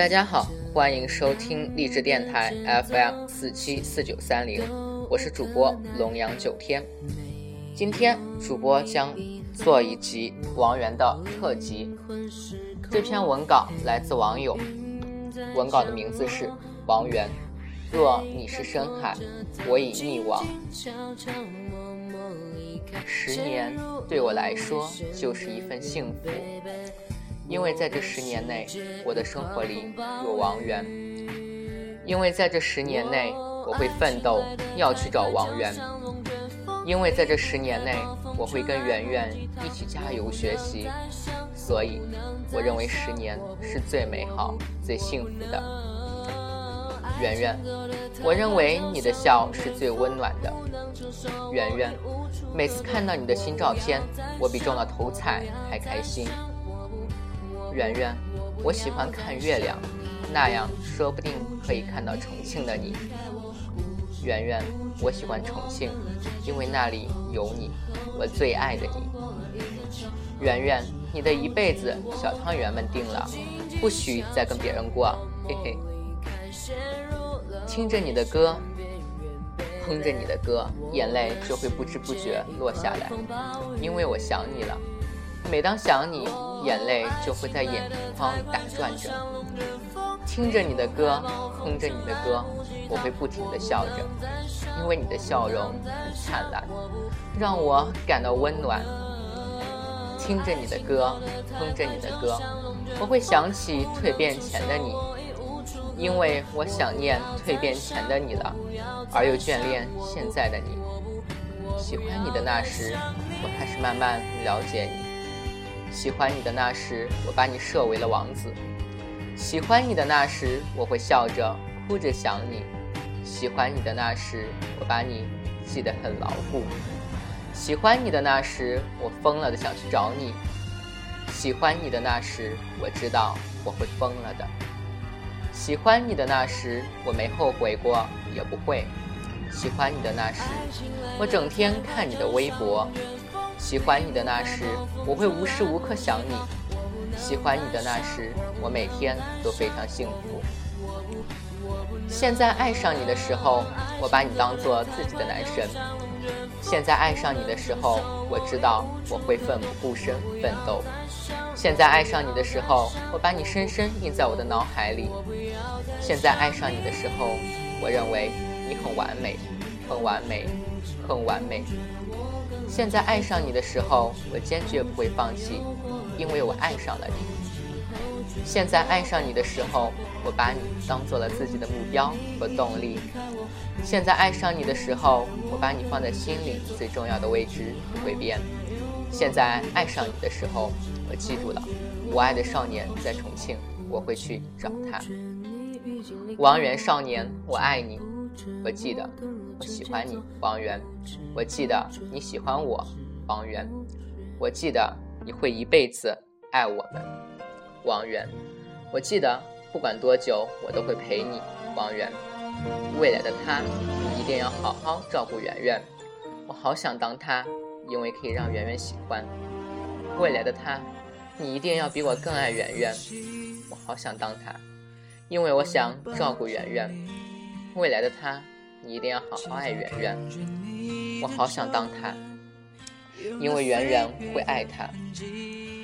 大家好，欢迎收听励志电台 FM 四七四九三零，我是主播龙阳九天。今天主播将做一集王源的特辑。这篇文稿来自网友，文稿的名字是王源。若你是深海，我已溺亡。十年对我来说就是一份幸福。因为在这十年内，我的生活里有王源。因为在这十年内，我会奋斗，要去找王源。因为在这十年内，我会跟圆圆一起加油学习。所以，我认为十年是最美好、最幸福的。圆圆，我认为你的笑是最温暖的。圆圆，每次看到你的新照片，我比中了头彩还开心。圆圆，我喜欢看月亮，那样说不定可以看到重庆的你。圆圆，我喜欢重庆，因为那里有你，我最爱的你。圆圆，你的一辈子小汤圆们定了，不许再跟别人过，嘿嘿。听着你的歌，哼着你的歌，眼泪就会不知不觉落下来，因为我想你了。每当想你，眼泪就会在眼眶里打转着。听着你的歌，哼着你的歌，我会不停的笑着，因为你的笑容很灿烂，让我感到温暖。听着你的歌，哼着你的歌，我会想起蜕变前的你，因为我想念蜕变前的你了，而又眷恋现在的你。喜欢你的那时，我开始慢慢了解你。喜欢你的那时，我把你设为了王子；喜欢你的那时，我会笑着哭着想你；喜欢你的那时，我把你记得很牢固；喜欢你的那时，我疯了的想去找你；喜欢你的那时，我知道我会疯了的；喜欢你的那时，我没后悔过，也不会；喜欢你的那时，我整天看你的微博。喜欢你的那时，我会无时无刻想你；喜欢你的那时，我每天都非常幸福。现在爱上你的时候，我把你当做自己的男神；现在爱上你的时候，我知道我会奋不顾身奋斗；现在爱上你的时候，我把你深深印在我的脑海里；现在爱上你的时候，我认为你很完美，很完美，很完美。现在爱上你的时候，我坚决不会放弃，因为我爱上了你。现在爱上你的时候，我把你当做了自己的目标和动力。现在爱上你的时候，我把你放在心里最重要的位置不会变。现在爱上你的时候，我记住了，我爱的少年在重庆，我会去找他。王源少年，我爱你，我记得。我喜欢你，王源。我记得你喜欢我，王源。我记得你会一辈子爱我们，王源。我记得不管多久，我都会陪你，王源。未来的他，你一定要好好照顾圆圆。我好想当他，因为可以让圆圆喜欢。未来的他，你一定要比我更爱圆圆。我好想当他，因为我想照顾圆圆。未来的他。你一定要好好爱圆圆，我好想当他，因为圆圆会爱他。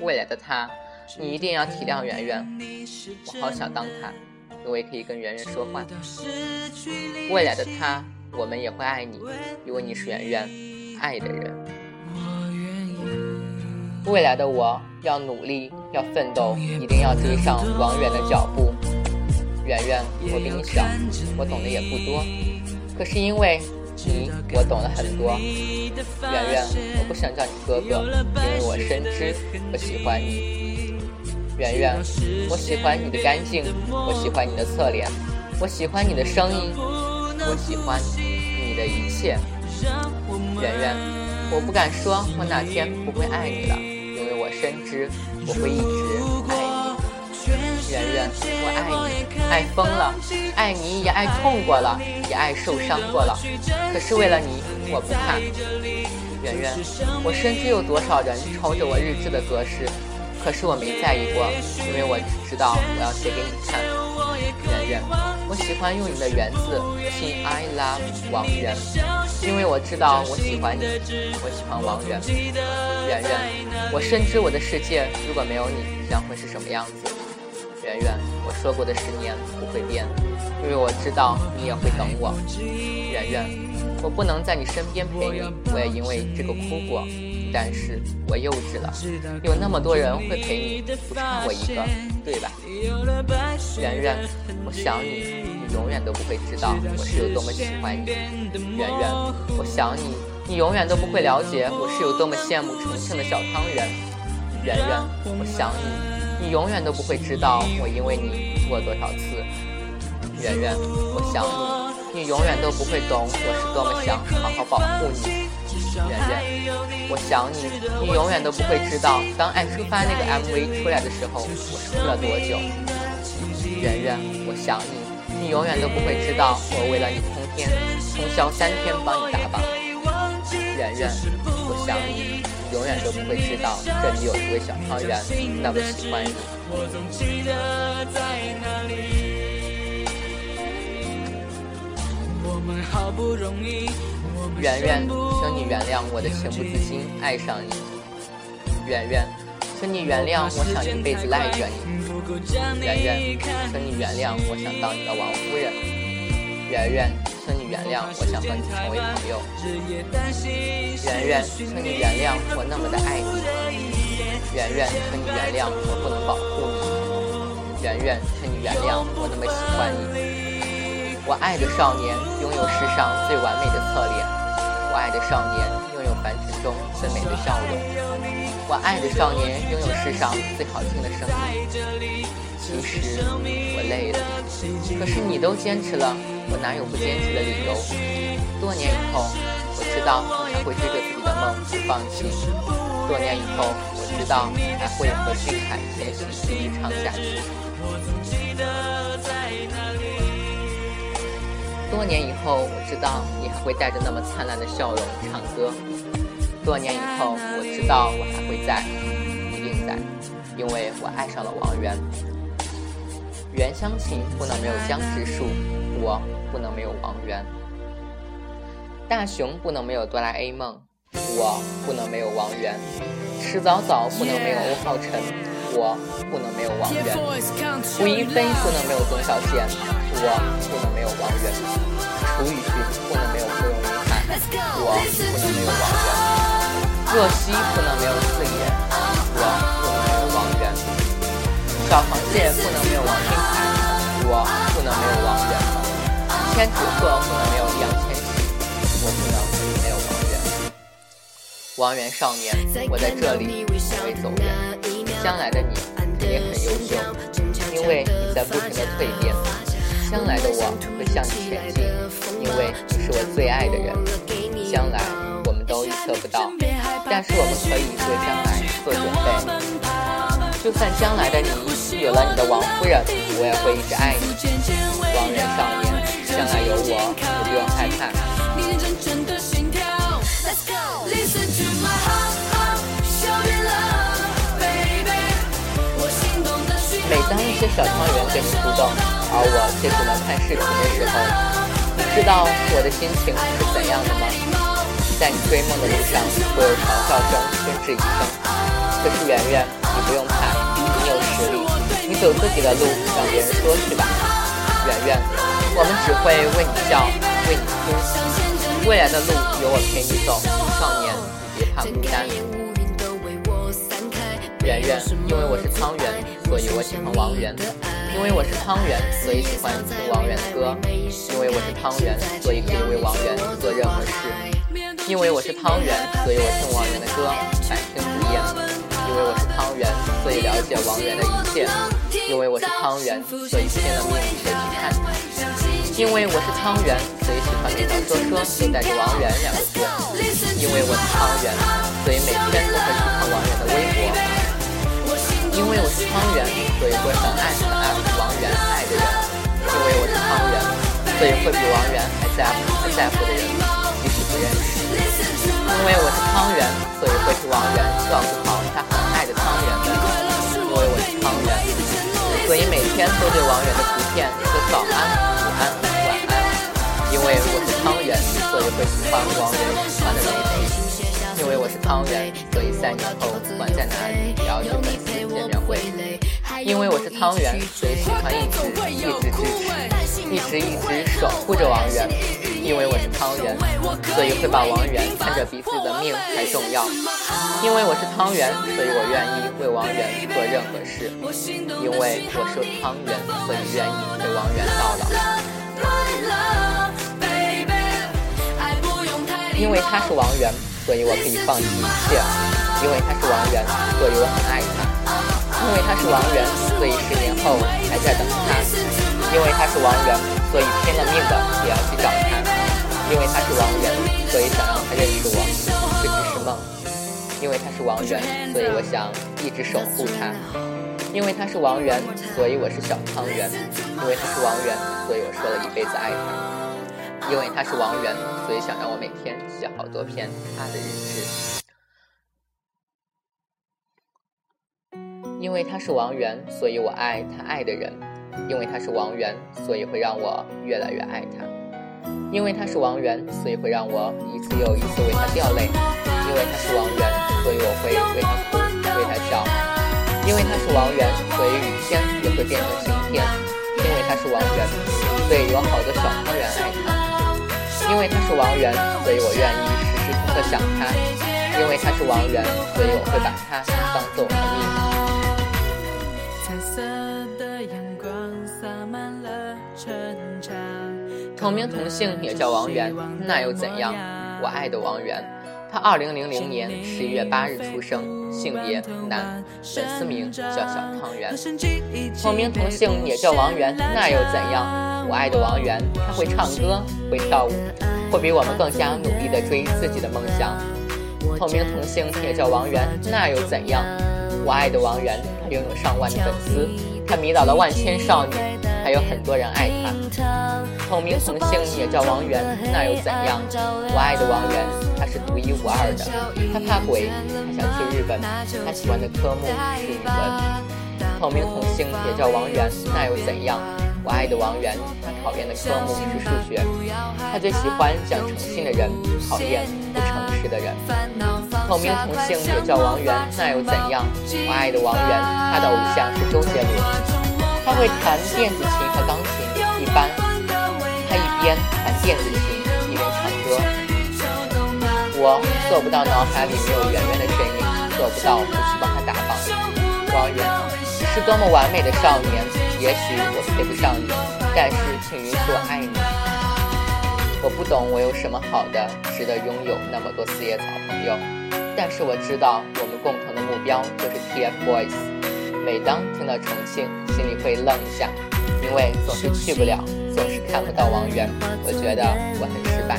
未来的他，你一定要体谅圆圆，我好想当他，因为可以跟圆圆说话。未来的他，我们也会爱你，因为你是圆圆爱的人。未来的我要努力，要奋斗，一定要追上王源的脚步。圆圆，我比你小，我懂得也不多。可是因为你，我懂了很多。圆圆，我不想叫你哥哥，因为我深知我喜欢你。圆圆，我喜欢你的干净，我喜欢你的侧脸，我喜欢你的声音，我喜欢你的一切。圆圆，我不敢说我哪天不会爱你了，因为我深知我会一直爱你。圆圆，我爱你，爱疯了，爱你也爱痛过了，也爱受伤过了。可是为了你，我不怕。圆圆，我深知有多少人抄着我日志的格式，可是我没在意过，因为我只知道我要写给你看。圆圆，我喜欢用你的圆字，拼 I love 王源，因为我知道我喜欢你，我喜欢王源。圆圆，我深知我的世界如果没有你将会是什么样子。圆圆，我说过的十年不会变，因为我知道你也会等我。圆圆，我不能在你身边陪你，我也因为这个哭过。但是我幼稚了，有那么多人会陪你，不差我一个，对吧？圆圆，我想你，你永远都不会知道我是有多么喜欢你。圆圆，我想你，你永远都不会了解我是有多么羡慕重庆的小汤圆。圆圆，我想你，你永远都不会知道我因为你哭了多少次。圆圆，我想你，你永远都不会懂我是多么想好好保护你。圆圆，我想你，你永远都不会知道，当《爱出发》那个 MV 出来的时候，我是哭了多久。圆圆，我想你，你永远都不会知道，我为了你通天通宵三天帮你打榜。圆圆，我想，你永远都不会知道，这里有一位小汤圆那么喜欢你。我们好不容易。圆圆，请你原谅我的情不自禁爱上你。圆圆，请你原谅我想一辈子赖着你。圆圆，请你原谅我想当你的王夫人。圆圆，原谅我想和你成为朋友。圆圆，请你原谅我那么的爱你。圆圆，请你原谅我不能保护你。圆圆，请你原谅我那么喜欢你。我爱的少年拥有世上最完美的侧脸。我爱的少年拥有凡尘中最美的笑容，我爱的少年拥有世上最好听的声音。其实我累了，可是你都坚持了，我哪有不坚持的理由？多年以后，我知道还会追着自己的梦不放弃。多年以后，我知道还会和俊凯牵手一直唱下去。多年以后，我知道你还会带着那么灿烂的笑容唱歌。多年以后，我知道我还会在，一定在，因为我爱上了王源。袁湘琴不能没有江直树，我不能没有王源。大雄不能没有哆啦 A 梦，我不能没有王源。迟早早不能没有欧浩辰，我不能没有王源。吴亦菲不能没有董小贤，我不能没有王源。楚雨荨不能没有芙蓉云海，我不能没有王源；若曦不能没有四爷，我不能没有王源；小螃蟹不能没有王我不能没有王源；千纸鹤不能没有易烊千玺，我不能没有王源。王源少年，我在这里从未走远。将来的你一定很优秀，因为你在不停的蜕变。将来的我会向你前进，因为你是我最爱的人。将来我们都预测不到，但是我们可以为将来做准备。就算将来的你有了你的王夫人，我也会一直爱你。王源少年，将来有我，你不用害怕。每当一些小汤圆跟你互动。而我却只能看视频的时候，你知道我的心情是怎样的吗？在你追梦的路上，会有嘲笑声、跟质疑声。可是圆圆，你不用怕，你有实力，你走自己的路，让别人说去吧。圆圆，我们只会为你笑，为你哭。未来的路有我陪你走，少年，你别怕孤单。圆圆，因为我是汤圆，所以我喜欢王源。因为我是汤圆，所以喜欢听王源的歌。因为我是汤圆，所以可以为王源做任何事。因为我是汤圆，所以我听王源的歌百听不厌。因为我是汤圆，所以了解王源的一切。因为我是汤圆，所以拼了命的去看他。因为我是汤圆，所以喜欢每条说说都带着王源两个字。因为我是汤圆，所以每天都会去看王源的微博。因为我是汤圆，所以会很爱很爱王源爱的人。因为我是汤圆，所以会比王源还在乎还在乎的人，即使不认识。因为我是汤圆，所以会替王源照顾爱的汤圆。因为我是汤圆，所以每天都对王源的图片说早安、午安、晚安，因为我是汤圆，所以会喜欢王源喜欢的东西。因为我是汤圆，所以三年后不管在哪里也要去粉丝见面会。因为我是汤圆，所以喜欢一直一直支持，一直一直守护着王源。因为我是汤圆，所以会把王源看着比自己的命还重要。因为我是汤圆，所以我愿意为王源做任何事。因为我是汤圆，所以愿意为王源到老。因为他是王源。所以我可以放弃一切，因为他是王源，所以我很爱他。因为他是王源，所以十年后还在等他。因为他是王源，所以拼了命的也要去找他。因为他是王源，所以想让他认识我，这只是梦。因为他是王源，所以我想一直守护他。因为他是王源，所以我是小汤圆。因为他是王源，所以我说了一辈子爱他。因为他是王源，所以想让我每天写好多篇他的日志。因为他是王源，所以我爱他爱的人。因为他是王源，所以会让我越来越爱他。因为他是王源，所以会让我一次又一次为他掉泪。因为他是王源，所以我会为他哭，为他笑。因为他是王源，所以雨天也会变成晴天。因为他是王源，所以有好多小汤圆爱他。因为他是王源，所以我愿意时时刻刻想他。因为他是王源，所以我会把他当做我的命。同名同姓也叫王源，那又怎样？我爱的王源，他二零零零年十一月八日出生，性别男，粉丝名叫小汤圆。同名同姓也叫王源，那又怎样？我爱的王源，他会唱歌，会跳舞，会比我们更加努力地追自己的梦想。同名同姓也叫王源，那又怎样？我爱的王源，他拥有上万的粉丝，他迷倒了万千少女，还有很多人爱他。同名同姓也叫王源，那又怎样？我爱的王源，他是独一无二的，他怕鬼，他想去日本，他喜欢的科目是语文。同名同姓也叫王源，那又怎样？我爱的王源，他讨厌的科目是数学，他最喜欢讲诚信的人，讨厌不诚实的人。同名同姓也叫王源，那又怎样？我爱的王源，他的偶像是周杰伦，他会弹电子琴和钢琴，一般他一边弹电子琴一边唱歌。我做不到脑海里没有圆圆的身影，做不到不去帮他打榜。王源你是多么完美的少年。也许我配不上你，但是请允许我爱你。我不懂我有什么好的，值得拥有那么多四叶草朋友，但是我知道我们共同的目标就是 TFBOYS。每当听到重庆，心里会愣一下，因为总是去不了，总是看不到王源，我觉得我很失败。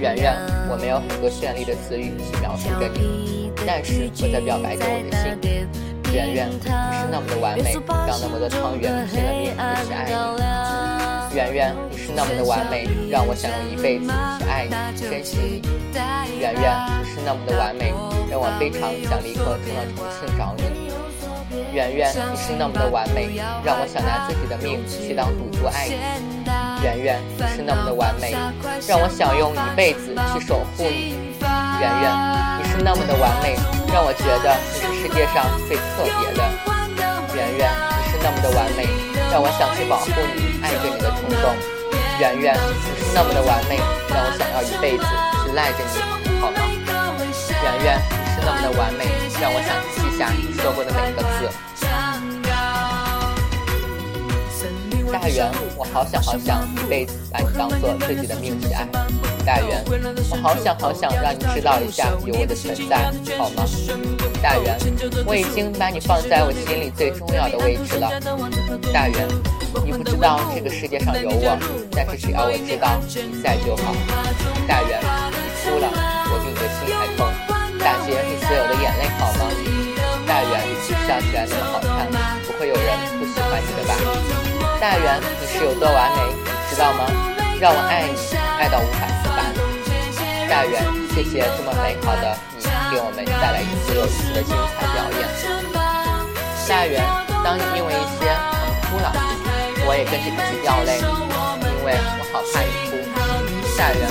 圆圆，我没有很多绚丽的词语去描述着你，但是我在表白着我的心。圆圆，你是那么的完美，让那么多汤圆拼了命一起爱你。圆圆，你是那么的完美，让我想用一辈子去爱你、珍惜你。圆圆，是那么的完美，让我非常想立刻冲到重庆找你。圆圆，你是那么的完美，让我想拿自己的命去当赌注爱你。圆圆，你是那么的完美，让我想用一辈子去守护你。圆圆，你是那么的完美，让我觉得你是世界上最特别的。圆圆，你是那么的完美，让我想去保护你、爱着你的冲动。圆圆，你是那么的完美，让我想要一辈子去赖着你，圆圆，你是那么的完美，让我想去记下你说过的每个字。大圆，我好想好想一辈子把你当做自己的命去爱。大圆，我好想好想让你知道一下有我的存在，好吗？大圆，我已经把你放在我心里最重要的位置了。大圆，你不知道这个世界上有我，但是只要我知道你在就好。大圆，你哭了，所有的眼泪，好吗？大圆，你笑起来那么好看，不会有人不喜欢你的吧？大圆，你是有多完美，你知道吗？让我爱你，爱到无法自拔。大圆，谢谢这么美好的你，给我们带来一次又一次的精彩表演。夏元，当你因为一些疼哭了，我也跟着一起掉泪，因为我好怕你哭。夏元，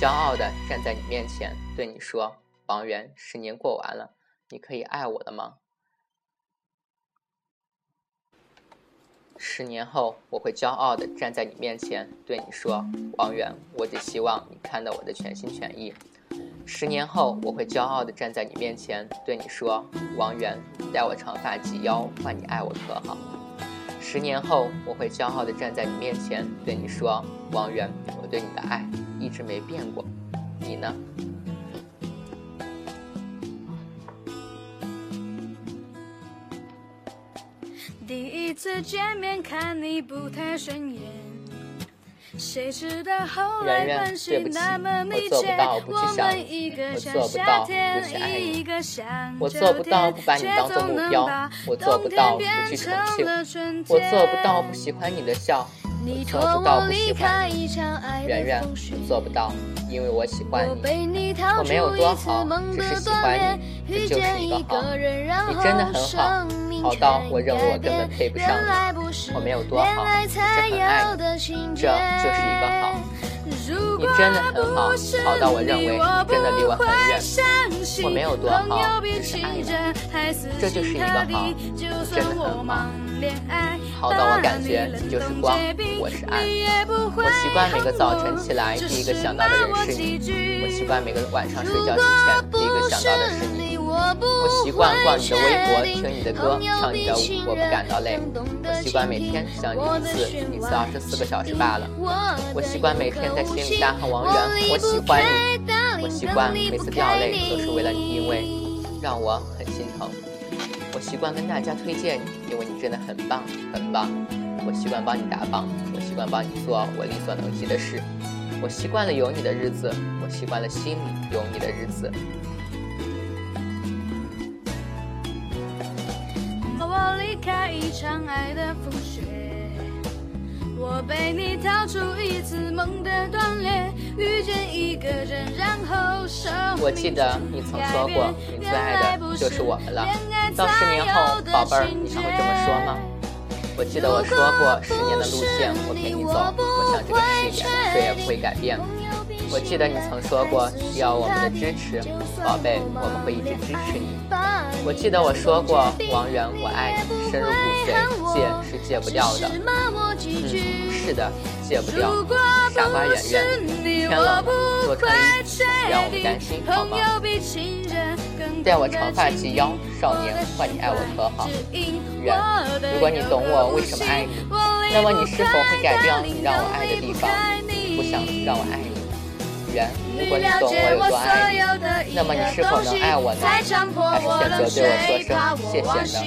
骄傲地站在你面前，对你说：“王源，十年过完了，你可以爱我了吗？”十年后，我会骄傲地站在你面前，对你说：“王源，我只希望你看到我的全心全意。”十年后，我会骄傲地站在你面前，对你说：“王源，待我长发及腰，换你爱我可好？”十年后，我会骄傲地站在你面前，对你说：“王源，我对你的爱一直没变过，你呢？”第一次见面，看你不太顺眼。谁知道后来关系那么密切，我们一个像夏天，一个像秋天，却总能把冬天变成了春天。我做不到不喜欢你的笑，我做不到不喜欢你。圆圆，我做不到，因为我喜欢你。我没有多好，只是喜欢你，这就是一个好。你真的很好，好到我认为我根本配不上你。我没有多好，只是很爱你，这就是一个好。你真的很好，好到我认为你真的离我很远。我没有多好，只是爱你，这就是一个好。你真的很好，好到我感觉你就是光，我是暗。我习惯每个早晨起来第一个想到的人是你，我习惯每个晚上睡觉之前第一个想到的是你。我习惯逛你的微博，听你的歌，跳你的舞，我不感到累。我习惯每天想你一次，一次二十四个小时罢了。我习惯每天在心里大喊王源，我喜欢你。我习惯每次掉泪都是为了你，因为让我很心疼。我习惯跟大家推荐你，因为你真的很棒，很棒。我习惯帮你打榜，我习惯帮你做我力所能及的事。我习惯了有你的日子，我习惯了心里有你的日子。我离开一场爱的风雪，我被你逃出一次梦的断裂，遇见一个人，然后生命我记得你曾说过，你最爱的就是我们了。到十年后，宝贝儿，你还会这么说吗？我记得我说过，十年的路线我陪你走，我想这个誓言谁也不会改变。我记得你曾说过需要我们的支持，宝贝，我们会一直支持你。我记得我说过，王源，我爱你，深入骨髓，戒是戒不掉的。嗯，是的，戒不掉。傻瓜圆圆，天冷了，多穿衣服，不让我们担心，好吗？待我长发及腰，少年，换你爱我可好？圆，如果你懂我为什么爱你，那么你是否会改掉你让我爱的地方？不想让我爱你。圆，如果你懂我有多爱你，那么你是否能爱我呢？还是选择对我说声谢谢呢？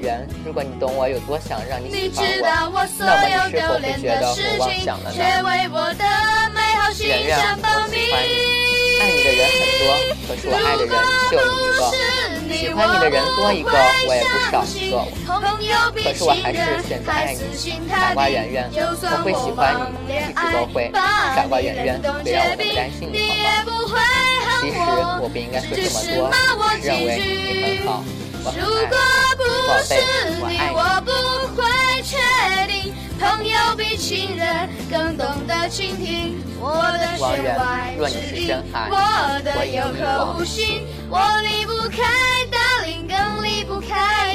圆，如果你懂我有多想让你喜欢我，那么你是否会觉得我妄想了呢？圆圆，我喜欢你。爱你的人。很多，可是我爱的人。就你一个。喜欢你的人。多一个，我也不少。一个。可是我还是选择爱你，傻瓜圆圆，我会喜欢你，一直都会。傻瓜圆圆，别让我那么担心你，好吗？其实我不应该说这么多，只是认为你很好，我很爱你，宝贝，我爱你。朋友比亲人更懂得倾听。我的弦外之音，我的有口无心，我离不开 Darling，更离不开